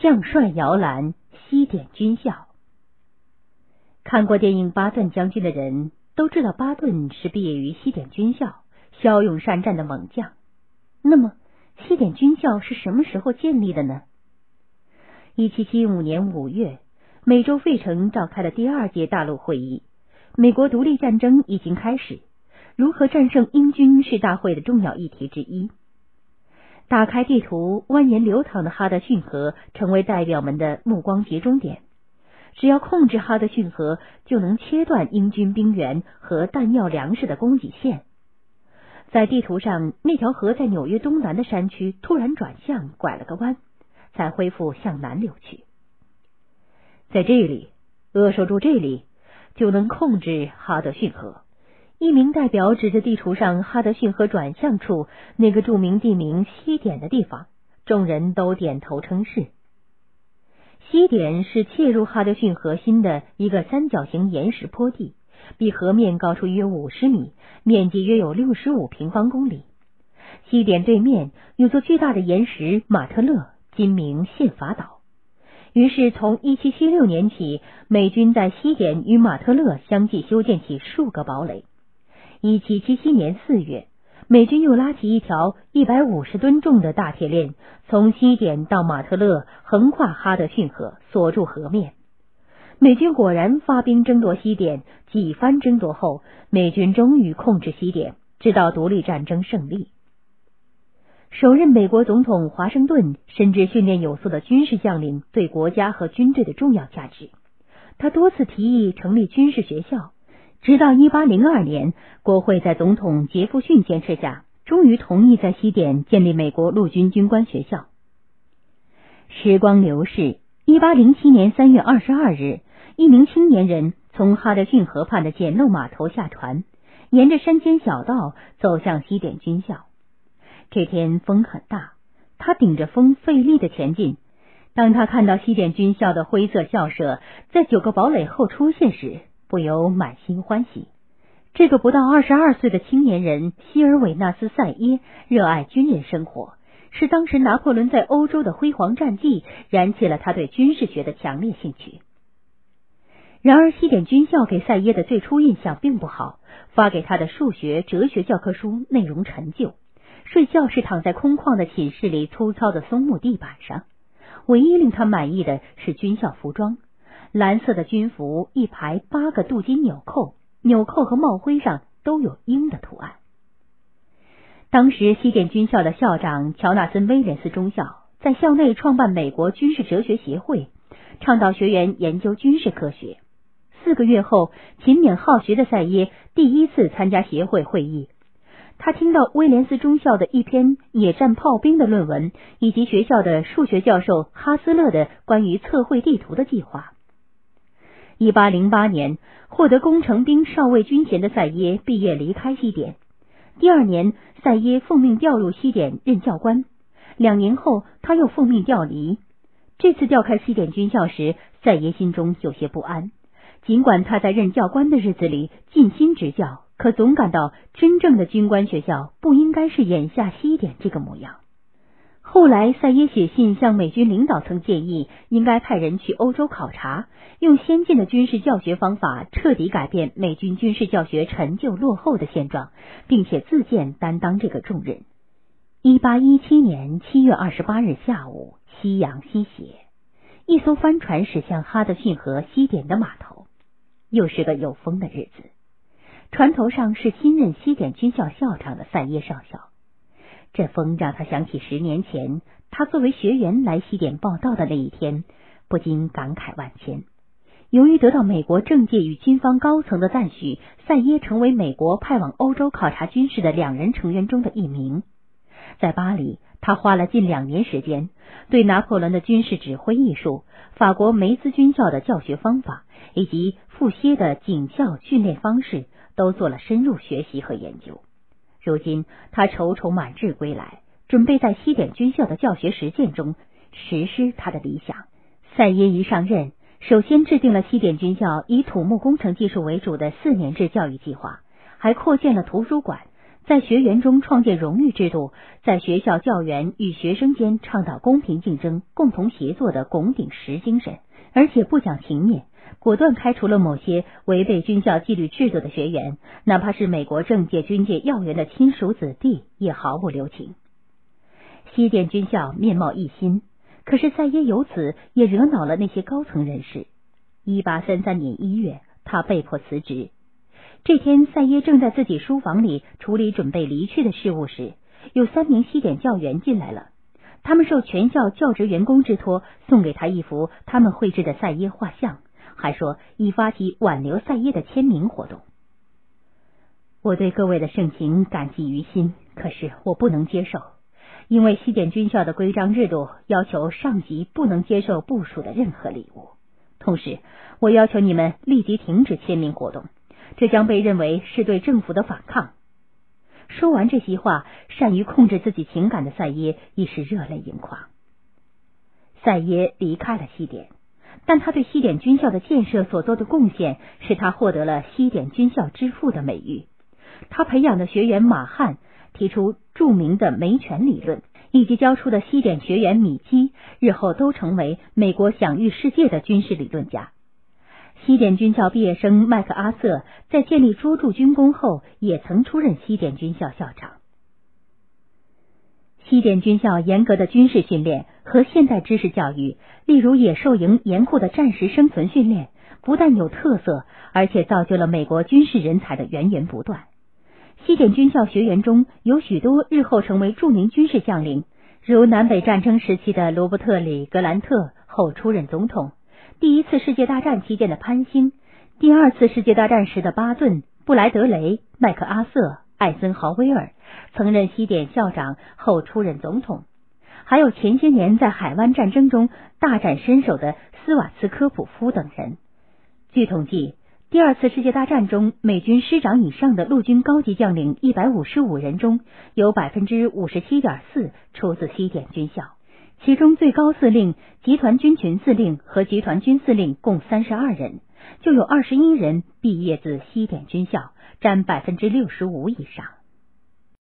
将帅摇篮，西点军校。看过电影《巴顿将军》的人都知道，巴顿是毕业于西点军校，骁勇善战的猛将。那么，西点军校是什么时候建立的呢？一七七五年五月，美洲费城召开了第二届大陆会议，美国独立战争已经开始，如何战胜英军是大会的重要议题之一。打开地图，蜿蜒流淌的哈德逊河成为代表们的目光集中点。只要控制哈德逊河，就能切断英军兵员和弹药、粮食的供给线。在地图上，那条河在纽约东南的山区突然转向，拐了个弯，才恢复向南流去。在这里，扼守住这里，就能控制哈德逊河。一名代表指着地图上哈德逊河转向处那个著名地名西点的地方，众人都点头称是。西点是切入哈德逊河心的一个三角形岩石坡地，比河面高出约五十米，面积约有六十五平方公里。西点对面有座巨大的岩石马特勒，今名宪法岛。于是，从一七七六年起，美军在西点与马特勒相继修建起数个堡垒。一七七七年四月，美军又拉起一条一百五十吨重的大铁链，从西点到马特勒，横跨哈德逊河，锁住河面。美军果然发兵争夺西点，几番争夺后，美军终于控制西点，直到独立战争胜利。首任美国总统华盛顿深知训练有素的军事将领对国家和军队的重要价值，他多次提议成立军事学校。直到一八零二年，国会在总统杰弗逊坚持下，终于同意在西点建立美国陆军军官学校。时光流逝，一八零七年三月二十二日，一名青年人从哈德逊河畔的简陋码头下船，沿着山间小道走向西点军校。这天风很大，他顶着风费力的前进。当他看到西点军校的灰色校舍在九个堡垒后出现时，不由满心欢喜。这个不到二十二岁的青年人希尔维纳斯·塞耶热爱军人生活，是当时拿破仑在欧洲的辉煌战绩燃起了他对军事学的强烈兴趣。然而，西点军校给塞耶的最初印象并不好，发给他的数学、哲学教科书内容陈旧，睡觉是躺在空旷的寝室里粗糙的松木地板上。唯一令他满意的是军校服装。蓝色的军服，一排八个镀金纽扣，纽扣和帽徽上都有鹰的图案。当时西点军校的校长乔纳森·威廉斯中校在校内创办美国军事哲学协会，倡导学员研究军事科学。四个月后，勤勉好学的塞耶第一次参加协会会议。他听到威廉斯中校的一篇野战炮兵的论文，以及学校的数学教授哈斯勒的关于测绘地图的计划。一八零八年，获得工程兵少尉军衔的塞耶毕业离开西点。第二年，塞耶奉命调入西点任教官。两年后，他又奉命调离。这次调开西点军校时，塞耶心中有些不安。尽管他在任教官的日子里尽心执教，可总感到真正的军官学校不应该是眼下西点这个模样。后来，塞耶写信向美军领导层建议，应该派人去欧洲考察，用先进的军事教学方法彻底改变美军军事教学陈旧落后的现状，并且自荐担当这个重任。一八一七年七月二十八日下午，夕阳西斜，一艘帆船驶向哈德逊河西点的码头。又是个有风的日子，船头上是新任西点军校校长的塞耶上校。这风让他想起十年前他作为学员来西点报道的那一天，不禁感慨万千。由于得到美国政界与军方高层的赞许，塞耶成为美国派往欧洲考察军事的两人成员中的一名。在巴黎，他花了近两年时间，对拿破仑的军事指挥艺术、法国梅兹军校的教学方法以及富歇的警校训练方式都做了深入学习和研究。如今他踌躇满志归来，准备在西点军校的教学实践中实施他的理想。塞耶一上任，首先制定了西点军校以土木工程技术为主的四年制教育计划，还扩建了图书馆，在学员中创建荣誉制度，在学校教员与学生间倡导公平竞争、共同协作的拱顶石精神，而且不讲情面，果断开除了某些违背军校纪律制度的学员，哪怕是美国政界、军界要员的亲属子弟，也毫不留情。西点军校面貌一新，可是赛耶由此也惹恼了那些高层人士。一八三三年一月，他被迫辞职。这天，赛耶正在自己书房里处理准备离去的事务时，有三名西点教员进来了。他们受全校教职员工之托，送给他一幅他们绘制的赛耶画像，还说已发起挽留赛耶的签名活动。我对各位的盛情感激于心，可是我不能接受，因为西点军校的规章制度要求上级不能接受部属的任何礼物。同时，我要求你们立即停止签名活动。这将被认为是对政府的反抗。说完这些话，善于控制自己情感的赛耶已是热泪盈眶。赛耶离开了西点，但他对西点军校的建设所做的贡献，使他获得了“西点军校之父”的美誉。他培养的学员马汉提出著名的梅权理论，以及教出的西点学员米基，日后都成为美国享誉世界的军事理论家。西点军校毕业生麦克阿瑟在建立卓著军功后，也曾出任西点军校校长。西点军校严格的军事训练和现代知识教育，例如野兽营严酷的战时生存训练，不但有特色，而且造就了美国军事人才的源源不断。西点军校学员中有许多日后成为著名军事将领，如南北战争时期的罗伯特·里格兰特后出任总统。第一次世界大战期间的潘兴，第二次世界大战时的巴顿、布莱德雷、麦克阿瑟、艾森豪威尔，曾任西点校长后出任总统，还有前些年在海湾战争中大展身手的斯瓦茨科普夫等人。据统计，第二次世界大战中美军师长以上的陆军高级将领一百五十五人中，有百分之五十七点四出自西点军校。其中最高司令、集团军群司令和集团军司令共三十二人，就有二十一人毕业自西点军校，占百分之六十五以上。